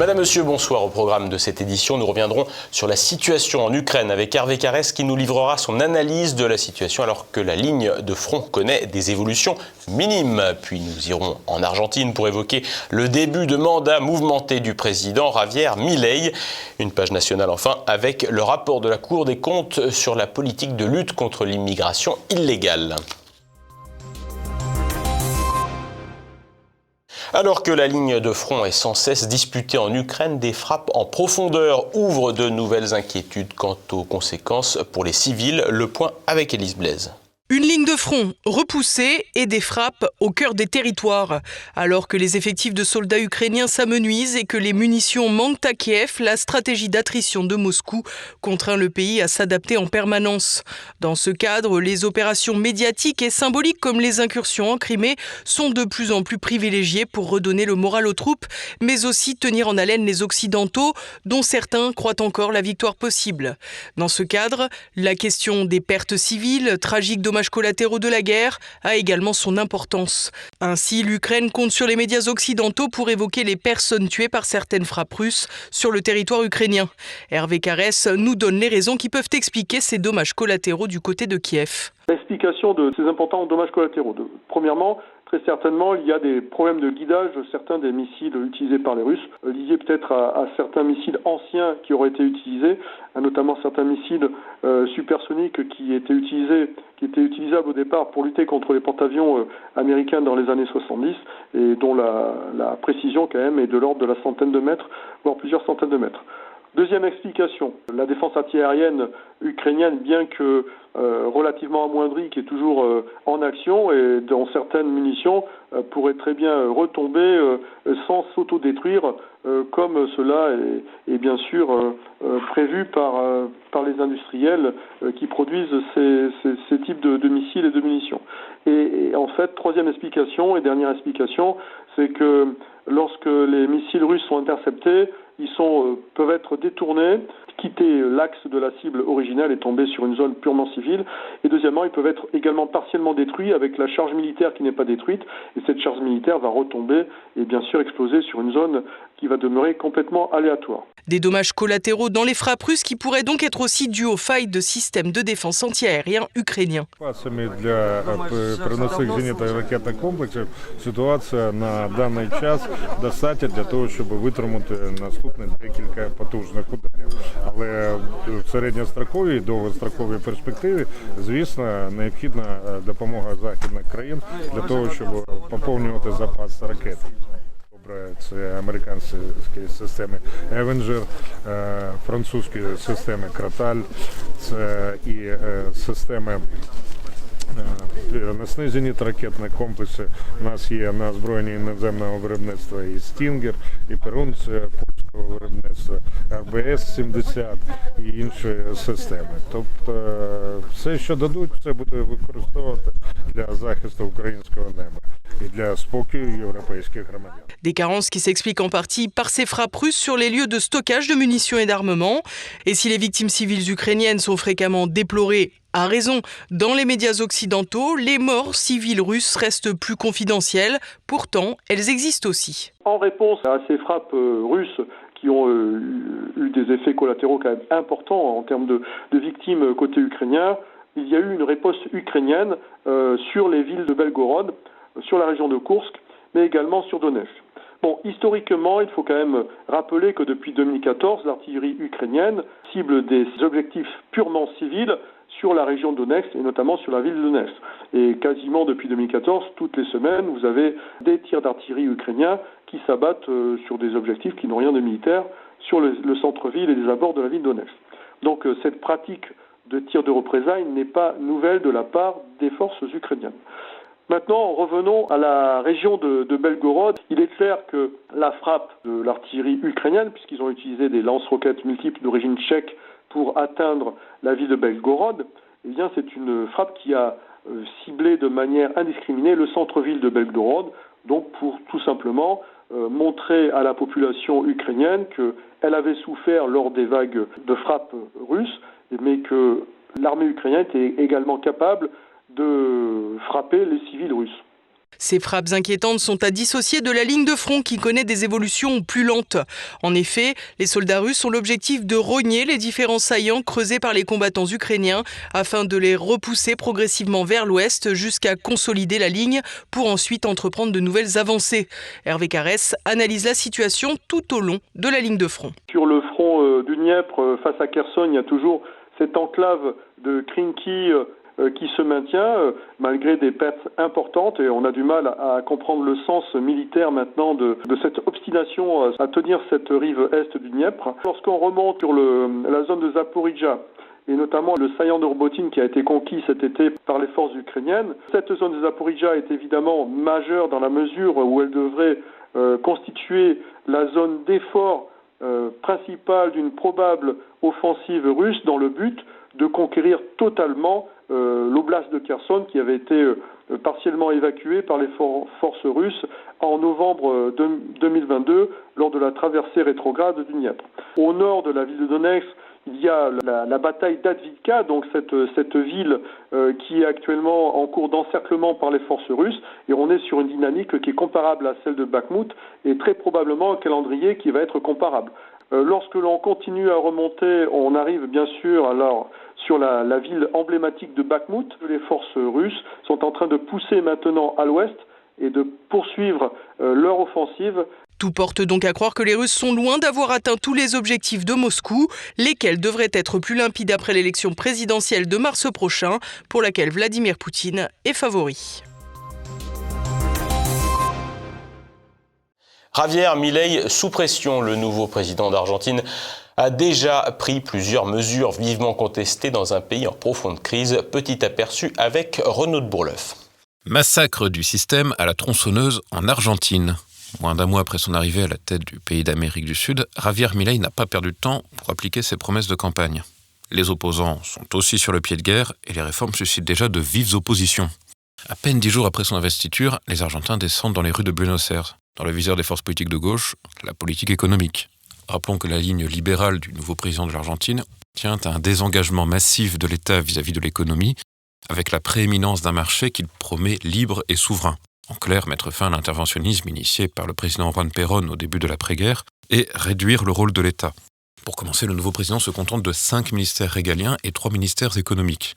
Madame, Monsieur, bonsoir. Au programme de cette édition, nous reviendrons sur la situation en Ukraine avec Hervé Carès qui nous livrera son analyse de la situation alors que la ligne de front connaît des évolutions minimes. Puis nous irons en Argentine pour évoquer le début de mandat mouvementé du président Javier Milei. Une page nationale enfin avec le rapport de la Cour des comptes sur la politique de lutte contre l'immigration illégale. Alors que la ligne de front est sans cesse disputée en Ukraine, des frappes en profondeur ouvrent de nouvelles inquiétudes quant aux conséquences pour les civils. Le point avec Élise Blaise. Une ligne de front repoussée et des frappes au cœur des territoires. Alors que les effectifs de soldats ukrainiens s'amenuisent et que les munitions manquent à Kiev, la stratégie d'attrition de Moscou contraint le pays à s'adapter en permanence. Dans ce cadre, les opérations médiatiques et symboliques comme les incursions en Crimée sont de plus en plus privilégiées pour redonner le moral aux troupes, mais aussi tenir en haleine les Occidentaux, dont certains croient encore la victoire possible. Dans ce cadre, la question des pertes civiles, tragiques dommages collatéraux de la guerre a également son importance. Ainsi, l'Ukraine compte sur les médias occidentaux pour évoquer les personnes tuées par certaines frappes russes sur le territoire ukrainien. Hervé Carès nous donne les raisons qui peuvent expliquer ces dommages collatéraux du côté de Kiev. L'explication de ces importants dommages collatéraux. Premièrement, Très certainement, il y a des problèmes de guidage de certains des missiles utilisés par les Russes, liés peut-être à, certains missiles anciens qui auraient été utilisés, notamment certains missiles euh, supersoniques qui étaient utilisables au départ pour lutter contre les porte-avions euh, américains dans les années 70 et dont la précision quand même est de l'ordre de la centaine de mètres, voire plusieurs centaines de mètres. Deuxième explication, la défense antiaérienne ukrainienne, bien que euh, relativement amoindrie, qui est toujours euh, en action et dont certaines munitions euh, pourraient très bien retomber sans s'autodétruire, comme cela est, bien sûr prévu par, par les industriels qui produisent ces, types de, missiles et de munitions. et en fait, troisième explication et dernière explication, c'est que lorsque les missiles russes sont interceptés, ils euh, peuvent être détournés, quitter l'axe de la cible originelle et tomber sur une zone purement civile. Et deuxièmement, ils peuvent être également partiellement détruits avec la charge militaire qui n'est pas détruite. Et cette charge militaire va retomber et bien sûr exploser sur une zone qui va demeurer complètement aléatoire. Des dommages collatéraux dans les frappes russes qui pourraient donc être aussi dus aux failles de systèmes de défense antiaérien ukrainiens. потужних ударів. Але в середньостроковій і довгостроковій перспективі, звісно, необхідна допомога західних країн для того, щоб поповнювати запас ракет. Це американські системи Avenger, французькі системи Краталь, це і системи на знизені ракетні комплекси. У нас є на озброєнні іноземного виробництва і Стінгер, і Перун, це польського виробництва, РБС-70 і інші системи. Тобто все, що дадуть, це буде використовувати для захисту українського неба. Des carences qui s'expliquent en partie par ces frappes russes sur les lieux de stockage de munitions et d'armement. Et si les victimes civiles ukrainiennes sont fréquemment déplorées à raison dans les médias occidentaux, les morts civiles russes restent plus confidentielles. Pourtant, elles existent aussi. En réponse à ces frappes euh, russes qui ont euh, eu des effets collatéraux quand même importants en termes de, victimes côté ukrainien, il y a eu une réponse ukrainienne euh, sur les villes de Belgorod sur la région de Kursk, mais également sur Donetsk. Bon, historiquement, il faut quand même rappeler que depuis 2014, l'artillerie ukrainienne cible des objectifs purement civils sur la région de Donetsk et notamment sur la ville de Donetsk. Et quasiment depuis 2014, toutes les semaines, vous avez des tirs d'artillerie ukrainiens qui s'abattent euh, sur des objectifs qui n'ont rien de militaire sur le, centre-ville et les abords de la ville de Donetsk. Donc euh, cette pratique de tir de représailles n'est pas nouvelle de la part des forces ukrainiennes. Maintenant, revenons à la région de, Belgorod. Il est clair que la frappe de l'artillerie ukrainienne, puisqu'ils ont utilisé des lance-roquettes multiples d'origine tchèque pour atteindre la ville de Belgorod, eh bien, c'est une frappe qui a euh, ciblé de manière indiscriminée le centre-ville de Belgorod, donc pour tout simplement euh, montrer à la population ukrainienne qu'elle avait souffert lors des vagues de frappes russes, mais que l'armée ukrainienne était également capable de frapper les civils russes. Ces frappes inquiétantes sont à dissocier de la ligne de front qui connaît des évolutions plus lentes. En effet, les soldats russes ont l'objectif de rogner les différents saillants creusés par les combattants ukrainiens afin de les repousser progressivement vers l'ouest jusqu'à consolider la ligne pour ensuite entreprendre de nouvelles avancées. Hervé Carès analyse la situation tout au long de la ligne de front. Sur le front euh, du Dniepr, euh, face à Kherson, il y a toujours cette enclave de Krinky euh, qui se maintient malgré des pertes importantes et on a du mal à comprendre le sens militaire maintenant de, cette obstination à tenir cette rive est du Dniepr. Lorsqu'on remonte sur la zone de Zaporizhia, et notamment le saillant de Robotine qui a été conquis cet été par les forces ukrainiennes. Cette zone de Zaporizhia est évidemment majeure dans la mesure où elle devrait euh, constituer la zone d'effort euh, principale d'une probable offensive russe dans le but de conquérir totalement euh, l'oblast de Kherson qui avait été euh, partiellement évacué par les for forces russes en novembre 2022 lors de la traversée rétrograde du Dniepr. Au nord de la ville de Donetsk, il y a la, bataille d'Advika, donc cette, ville euh, qui est actuellement en cours d'encerclement par les forces russes, et on est sur une dynamique qui est comparable à celle de Bakhmut, et très probablement un calendrier qui va être comparable. Euh, lorsque l'on continue à remonter, on arrive bien sûr alors sur la, la ville emblématique de Bakhmut. Les forces russes sont en train de pousser maintenant à l'ouest et de poursuivre euh, leur offensive tout porte donc à croire que les Russes sont loin d'avoir atteint tous les objectifs de Moscou, lesquels devraient être plus limpides après l'élection présidentielle de mars prochain, pour laquelle Vladimir Poutine est favori. Javier Milei sous pression, le nouveau président d'Argentine a déjà pris plusieurs mesures vivement contestées dans un pays en profonde crise. Petit aperçu avec Renaud de Bourleuf. Massacre du système à la tronçonneuse en Argentine. Moins d'un mois après son arrivée à la tête du pays d'Amérique du Sud, Javier Milei n'a pas perdu de temps pour appliquer ses promesses de campagne. Les opposants sont aussi sur le pied de guerre et les réformes suscitent déjà de vives oppositions. À peine dix jours après son investiture, les Argentins descendent dans les rues de Buenos Aires, dans le viseur des forces politiques de gauche, la politique économique. Rappelons que la ligne libérale du nouveau président de l'Argentine tient à un désengagement massif de l'État vis-à-vis de l'économie, avec la prééminence d'un marché qu'il promet libre et souverain. En clair, mettre fin à l'interventionnisme initié par le président Juan Perón au début de l'après-guerre et réduire le rôle de l'État. Pour commencer, le nouveau président se contente de cinq ministères régaliens et trois ministères économiques.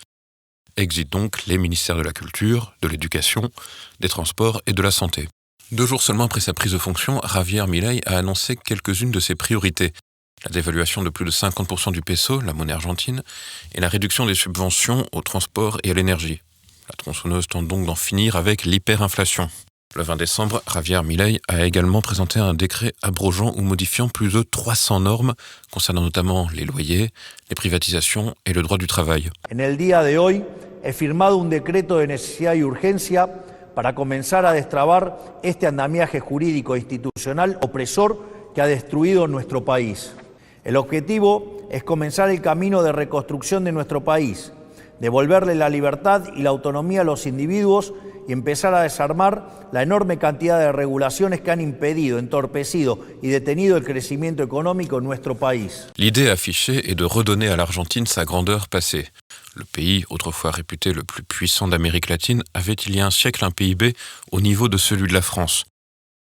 Exit donc les ministères de la Culture, de l'Éducation, des Transports et de la Santé. Deux jours seulement après sa prise de fonction, Javier Milei a annoncé quelques-unes de ses priorités. La dévaluation de plus de 50% du peso, la monnaie argentine, et la réduction des subventions au transport et à l'énergie. La tronçonneuse tente donc d'en finir avec l'hyperinflation. Le 20 décembre, Javier Milei a également présenté un décret abrogeant ou modifiant plus de 300 normes concernant notamment les loyers, les privatisations et le droit du travail. He firmado un decreto de necesidad y urgencia para comenzar a destrabar este andamiaje jurídico e institucional opresor que ha destruido nuestro país. El objetivo es comenzar el camino de reconstrucción de nuestro país devolverle la libertad y la autonomía a los individuos y empezar a desarmar la enorme cantidad de regulaciones que han impedido, entorpecido y detenido el crecimiento económico en nuestro país. L'idée affichée est de redonner à l'Argentine sa grandeur passée. Le pays, autrefois réputé le plus puissant d'Amérique latine, avait il y a un siècle un PIB au niveau de celui de la France.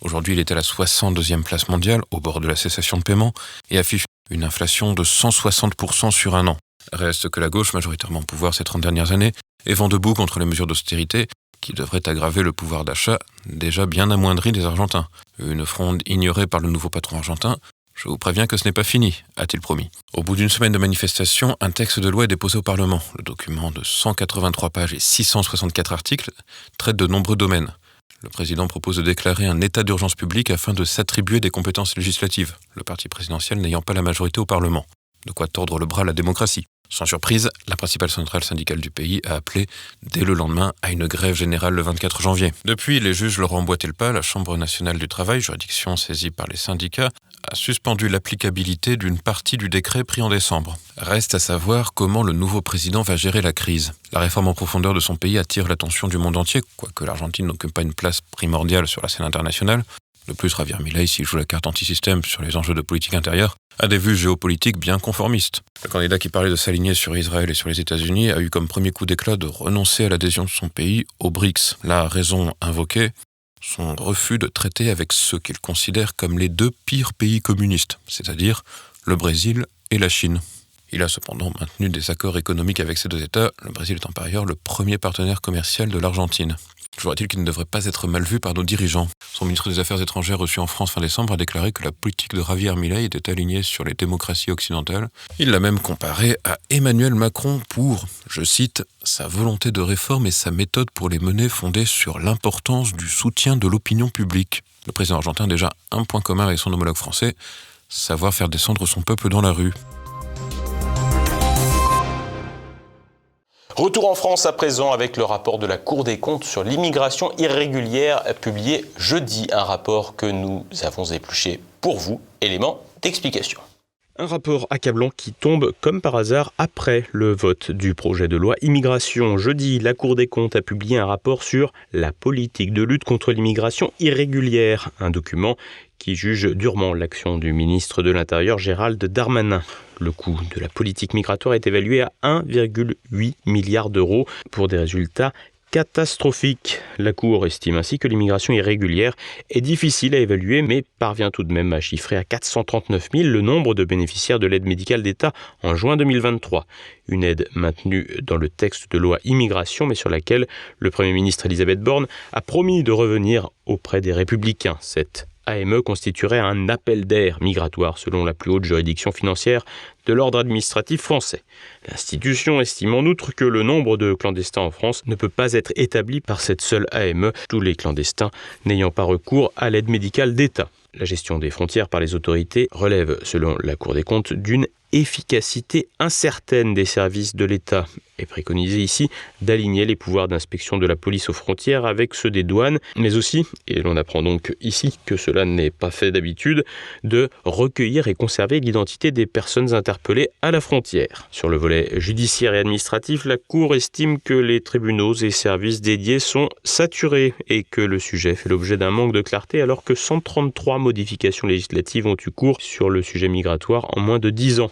Aujourd'hui, il est à la 62e place mondiale, au bord de la cessation de paiement, et affiche une inflation de 160% sur un an. Reste que la gauche, majoritairement au pouvoir ces 30 dernières années, est vent debout contre les mesures d'austérité qui devraient aggraver le pouvoir d'achat déjà bien amoindri des Argentins. Une fronde ignorée par le nouveau patron argentin. Je vous préviens que ce n'est pas fini, a-t-il promis. Au bout d'une semaine de manifestation, un texte de loi est déposé au Parlement. Le document de 183 pages et 664 articles traite de nombreux domaines. Le président propose de déclarer un état d'urgence publique afin de s'attribuer des compétences législatives, le parti présidentiel n'ayant pas la majorité au Parlement. De quoi tordre le bras à la démocratie. Sans surprise, la principale centrale syndicale du pays a appelé dès le lendemain à une grève générale le 24 janvier. Depuis, les juges leur ont emboîté le pas. La Chambre nationale du travail, juridiction saisie par les syndicats, suspendu l'applicabilité d'une partie du décret pris en décembre. Reste à savoir comment le nouveau président va gérer la crise. La réforme en profondeur de son pays attire l'attention du monde entier, quoique l'Argentine n'occupe pas une place primordiale sur la scène internationale. De plus, Javier Milei, s'il joue la carte anti-système sur les enjeux de politique intérieure, a des vues géopolitiques bien conformistes. Le candidat qui parlait de s'aligner sur Israël et sur les États-Unis a eu comme premier coup d'éclat de renoncer à l'adhésion de son pays aux BRICS. La raison invoquée, son refus de traiter avec ceux qu'il considère comme les deux pires pays communistes, c'est-à-dire le Brésil et la Chine. Il a cependant maintenu des accords économiques avec ces deux États, le Brésil étant par ailleurs le premier partenaire commercial de l'Argentine. Toujours est-il qu'il ne devrait pas être mal vu par nos dirigeants. Son ministre des Affaires étrangères reçu en France fin décembre a déclaré que la politique de Javier Milei était alignée sur les démocraties occidentales. Il l'a même comparé à Emmanuel Macron pour, je cite, sa volonté de réforme et sa méthode pour les mener fondée sur l'importance du soutien de l'opinion publique. Le président argentin a déjà un point commun avec son homologue français, savoir faire descendre son peuple dans la rue. Retour en France à présent avec le rapport de la Cour des comptes sur l'immigration irrégulière publié jeudi. Un rapport que nous avons épluché pour vous. Élément d'explication. Un rapport accablant qui tombe comme par hasard après le vote du projet de loi immigration. Jeudi, la Cour des comptes a publié un rapport sur la politique de lutte contre l'immigration irrégulière, un document qui juge durement l'action du ministre de l'Intérieur Gérald Darmanin. Le coût de la politique migratoire est évalué à 1,8 milliard d'euros pour des résultats catastrophiques. La Cour estime ainsi que l'immigration irrégulière est difficile à évaluer, mais parvient tout de même à chiffrer à 439 000 le nombre de bénéficiaires de l'aide médicale d'État en juin 2023. Une aide maintenue dans le texte de loi immigration, mais sur laquelle le Premier ministre Elisabeth Borne a promis de revenir auprès des républicains. Cette AME constituerait un appel d'air migratoire selon la plus haute juridiction financière de l'ordre administratif français. L'institution estime en outre que le nombre de clandestins en France ne peut pas être établi par cette seule AME, tous les clandestins n'ayant pas recours à l'aide médicale d'État. La gestion des frontières par les autorités relève, selon la Cour des comptes, d'une efficacité incertaine des services de l'État est préconisé ici d'aligner les pouvoirs d'inspection de la police aux frontières avec ceux des douanes, mais aussi, et l'on apprend donc ici que cela n'est pas fait d'habitude, de recueillir et conserver l'identité des personnes interpellées à la frontière. Sur le volet judiciaire et administratif, la Cour estime que les tribunaux et services dédiés sont saturés et que le sujet fait l'objet d'un manque de clarté alors que 133 modifications législatives ont eu cours sur le sujet migratoire en moins de 10 ans.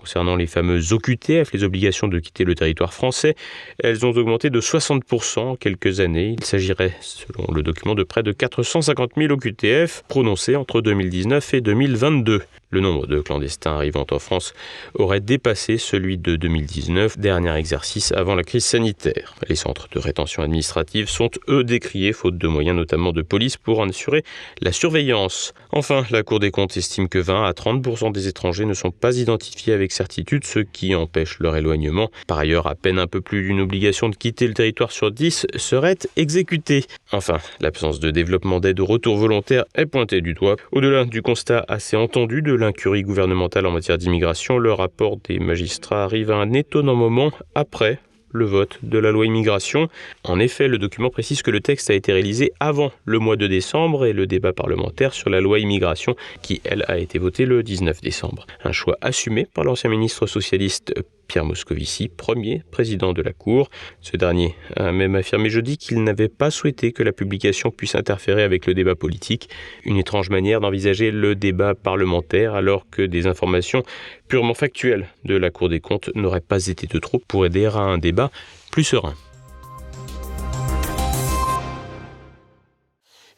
Concernant les fameuses OQTF, les obligations de quitter le territoire français, elles ont augmenté de 60% en quelques années. Il s'agirait, selon le document, de près de 450 000 OQTF prononcées entre 2019 et 2022. Le nombre de clandestins arrivant en France aurait dépassé celui de 2019, dernier exercice avant la crise sanitaire. Les centres de rétention administrative sont, eux, décriés, faute de moyens notamment de police pour en assurer la surveillance. Enfin, la Cour des comptes estime que 20 à 30% des étrangers ne sont pas identifiés avec certitude, ce qui empêche leur éloignement. Par ailleurs, à peine un peu plus d'une obligation de quitter le territoire sur 10 serait exécutée. Enfin, l'absence de développement d'aide au retour volontaire est pointée du doigt. Au-delà du constat assez entendu de l'incurie gouvernementale en matière d'immigration, le rapport des magistrats arrive à un étonnant moment après le vote de la loi immigration. En effet, le document précise que le texte a été réalisé avant le mois de décembre et le débat parlementaire sur la loi immigration qui, elle, a été votée le 19 décembre. Un choix assumé par l'ancien ministre socialiste Pierre Moscovici, premier président de la Cour. Ce dernier a même affirmé jeudi qu'il n'avait pas souhaité que la publication puisse interférer avec le débat politique, une étrange manière d'envisager le débat parlementaire alors que des informations purement factuelles de la Cour des comptes n'auraient pas été de trop pour aider à un débat plus serein.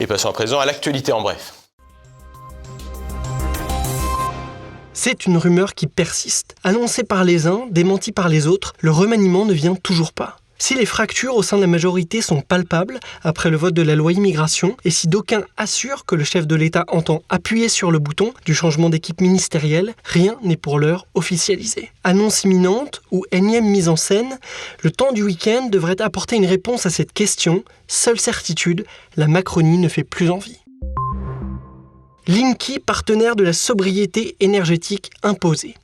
Et passons à présent à l'actualité en bref. C'est une rumeur qui persiste. Annoncée par les uns, démentie par les autres, le remaniement ne vient toujours pas. Si les fractures au sein de la majorité sont palpables après le vote de la loi immigration, et si d'aucuns assurent que le chef de l'État entend appuyer sur le bouton du changement d'équipe ministérielle, rien n'est pour l'heure officialisé. Annonce imminente ou énième mise en scène, le temps du week-end devrait apporter une réponse à cette question. Seule certitude, la Macronie ne fait plus envie. Linky, partenaire de la sobriété énergétique imposée.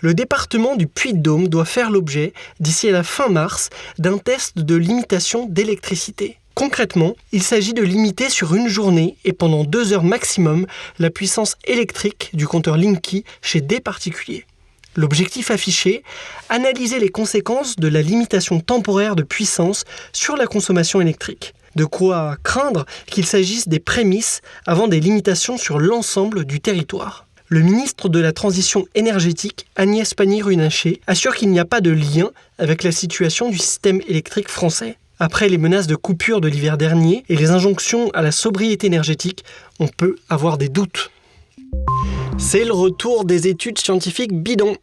Le département du Puy-de-Dôme doit faire l'objet, d'ici à la fin mars, d'un test de limitation d'électricité. Concrètement, il s'agit de limiter sur une journée et pendant deux heures maximum la puissance électrique du compteur Linky chez des particuliers. L'objectif affiché, analyser les conséquences de la limitation temporaire de puissance sur la consommation électrique. De quoi craindre qu'il s'agisse des prémices avant des limitations sur l'ensemble du territoire. Le ministre de la Transition énergétique, Agnès Pannier-Runacher, assure qu'il n'y a pas de lien avec la situation du système électrique français. Après les menaces de coupure de l'hiver dernier et les injonctions à la sobriété énergétique, on peut avoir des doutes. C'est le retour des études scientifiques bidons.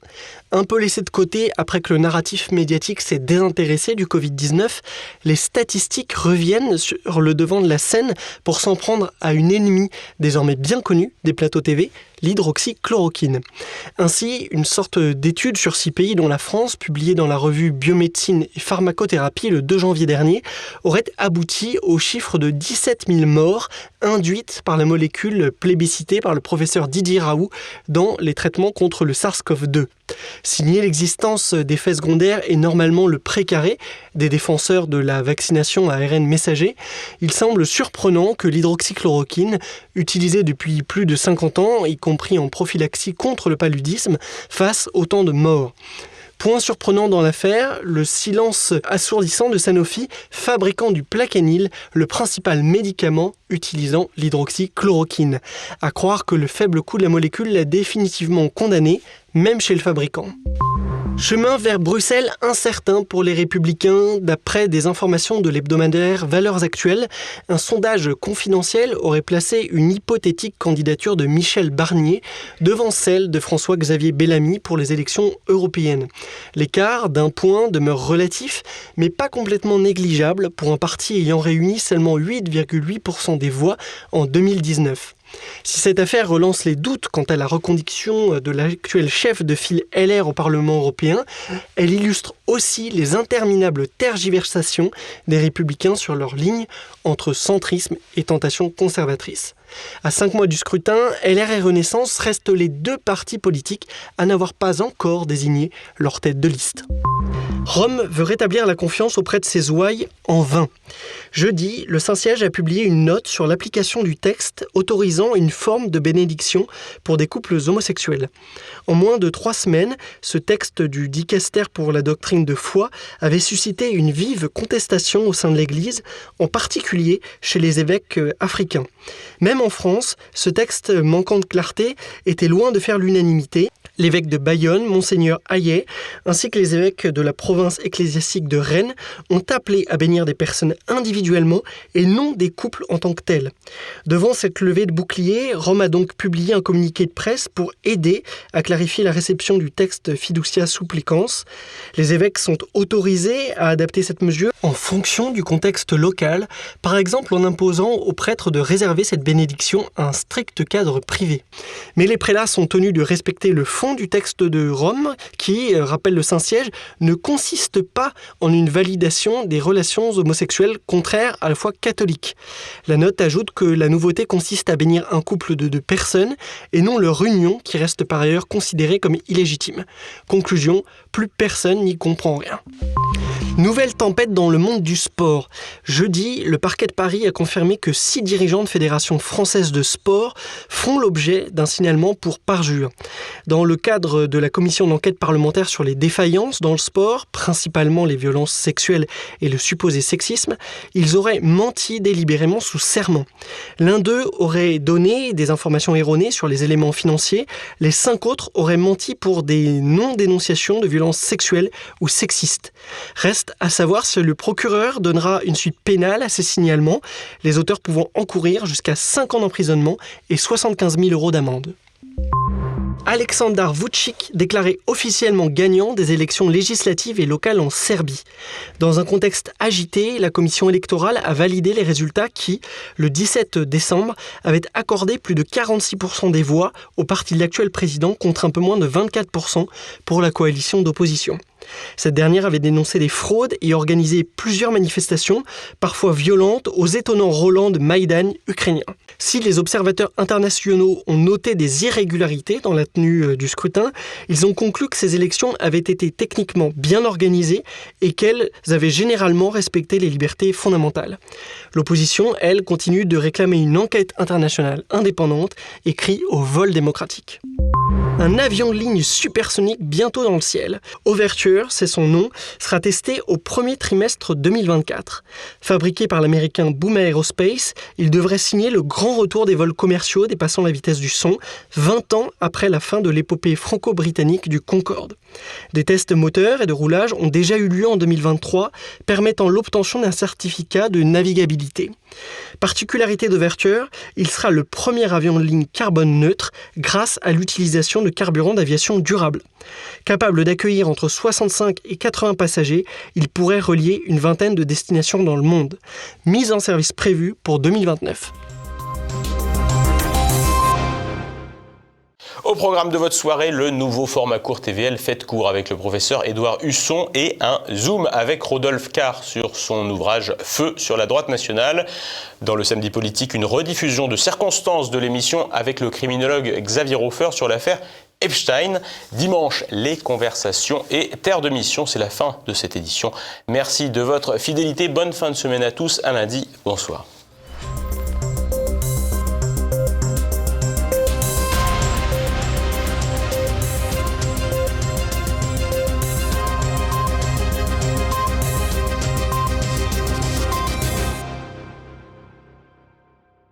Un peu laissé de côté après que le narratif médiatique s'est désintéressé du Covid-19, les statistiques reviennent sur le devant de la scène pour s'en prendre à une ennemie désormais bien connue des plateaux TV, l'hydroxychloroquine. Ainsi, une sorte d'étude sur six pays, dont la France, publiée dans la revue Biomédecine et Pharmacothérapie le 2 janvier dernier, aurait abouti au chiffre de 17 000 morts induites par la molécule plébiscitée par le professeur Didier Raoult dans les traitements contre le SARS-CoV-2. Signer l'existence d'effets secondaires et normalement le précaré des défenseurs de la vaccination à ARN messager, il semble surprenant que l'hydroxychloroquine, utilisée depuis plus de 50 ans, y compris en prophylaxie contre le paludisme, fasse autant de morts. Point surprenant dans l'affaire, le silence assourdissant de Sanofi, fabricant du placanil, le principal médicament utilisant l'hydroxychloroquine. À croire que le faible coût de la molécule l'a définitivement condamné, même chez le fabricant. Chemin vers Bruxelles incertain pour les républicains. D'après des informations de l'hebdomadaire Valeurs Actuelles, un sondage confidentiel aurait placé une hypothétique candidature de Michel Barnier devant celle de François-Xavier Bellamy pour les élections européennes. L'écart d'un point demeure relatif, mais pas complètement négligeable pour un parti ayant réuni seulement 8,8% des voix en 2019. Si cette affaire relance les doutes quant à la reconduction de l'actuel chef de file LR au Parlement européen, elle illustre aussi les interminables tergiversations des républicains sur leur ligne entre centrisme et tentation conservatrice. À cinq mois du scrutin, LR et Renaissance restent les deux partis politiques à n'avoir pas encore désigné leur tête de liste. Rome veut rétablir la confiance auprès de ses ouailles en vain. Jeudi, le Saint-Siège a publié une note sur l'application du texte autorisant une forme de bénédiction pour des couples homosexuels. En moins de trois semaines, ce texte du dicaster pour la doctrine de foi avait suscité une vive contestation au sein de l'Église, en particulier chez les évêques africains. Même en France, ce texte manquant de clarté était loin de faire l'unanimité l'évêque de Bayonne, monseigneur Hayet, ainsi que les évêques de la province ecclésiastique de Rennes ont appelé à bénir des personnes individuellement et non des couples en tant que tels. Devant cette levée de bouclier, Rome a donc publié un communiqué de presse pour aider à clarifier la réception du texte Fiducia Supplicans. Les évêques sont autorisés à adapter cette mesure en fonction du contexte local, par exemple en imposant aux prêtres de réserver cette bénédiction à un strict cadre privé. Mais les prélats sont tenus de respecter le fond du texte de Rome, qui, euh, rappelle le Saint-Siège, ne consiste pas en une validation des relations homosexuelles contraires à la foi catholique. La note ajoute que la nouveauté consiste à bénir un couple de deux personnes et non leur union qui reste par ailleurs considérée comme illégitime. Conclusion, plus personne n'y comprend rien. Nouvelle tempête dans le monde du sport. Jeudi, le parquet de Paris a confirmé que six dirigeants de fédérations françaises de sport font l'objet d'un signalement pour parjure. Dans le cadre de la commission d'enquête parlementaire sur les défaillances dans le sport, principalement les violences sexuelles et le supposé sexisme, ils auraient menti délibérément sous serment. L'un d'eux aurait donné des informations erronées sur les éléments financiers, les cinq autres auraient menti pour des non-dénonciations de violences sexuelles ou sexistes. Reste à savoir si le procureur donnera une suite pénale à ces signalements, les auteurs pouvant encourir jusqu'à 5 ans d'emprisonnement et 75 000 euros d'amende. Aleksandar Vucic déclaré officiellement gagnant des élections législatives et locales en Serbie. Dans un contexte agité, la commission électorale a validé les résultats qui, le 17 décembre, avaient accordé plus de 46% des voix au parti de l'actuel président contre un peu moins de 24% pour la coalition d'opposition. Cette dernière avait dénoncé des fraudes et organisé plusieurs manifestations, parfois violentes, aux étonnants Roland de Maïdan ukrainien. Si les observateurs internationaux ont noté des irrégularités dans la tenue euh, du scrutin, ils ont conclu que ces élections avaient été techniquement bien organisées et qu'elles avaient généralement respecté les libertés fondamentales. L'opposition, elle, continue de réclamer une enquête internationale indépendante et crie au vol démocratique. Un avion ligne supersonique bientôt dans le ciel. C'est son nom, sera testé au premier trimestre 2024. Fabriqué par l'américain Boom Aerospace, il devrait signer le grand retour des vols commerciaux dépassant la vitesse du son, 20 ans après la fin de l'épopée franco-britannique du Concorde. Des tests moteurs et de roulage ont déjà eu lieu en 2023, permettant l'obtention d'un certificat de navigabilité. Particularité d'Overture, il sera le premier avion de ligne carbone neutre grâce à l'utilisation de carburant d'aviation durable. Capable d'accueillir entre 65 et 80 passagers, il pourrait relier une vingtaine de destinations dans le monde. Mise en service prévue pour 2029. Au programme de votre soirée, le nouveau format court TVL Faites court avec le professeur Édouard Husson et un zoom avec Rodolphe Carr sur son ouvrage Feu sur la droite nationale. Dans le samedi politique, une rediffusion de circonstances de l'émission avec le criminologue Xavier Hofer sur l'affaire Epstein. Dimanche, les conversations et Terre de Mission. C'est la fin de cette édition. Merci de votre fidélité. Bonne fin de semaine à tous. À lundi. Bonsoir.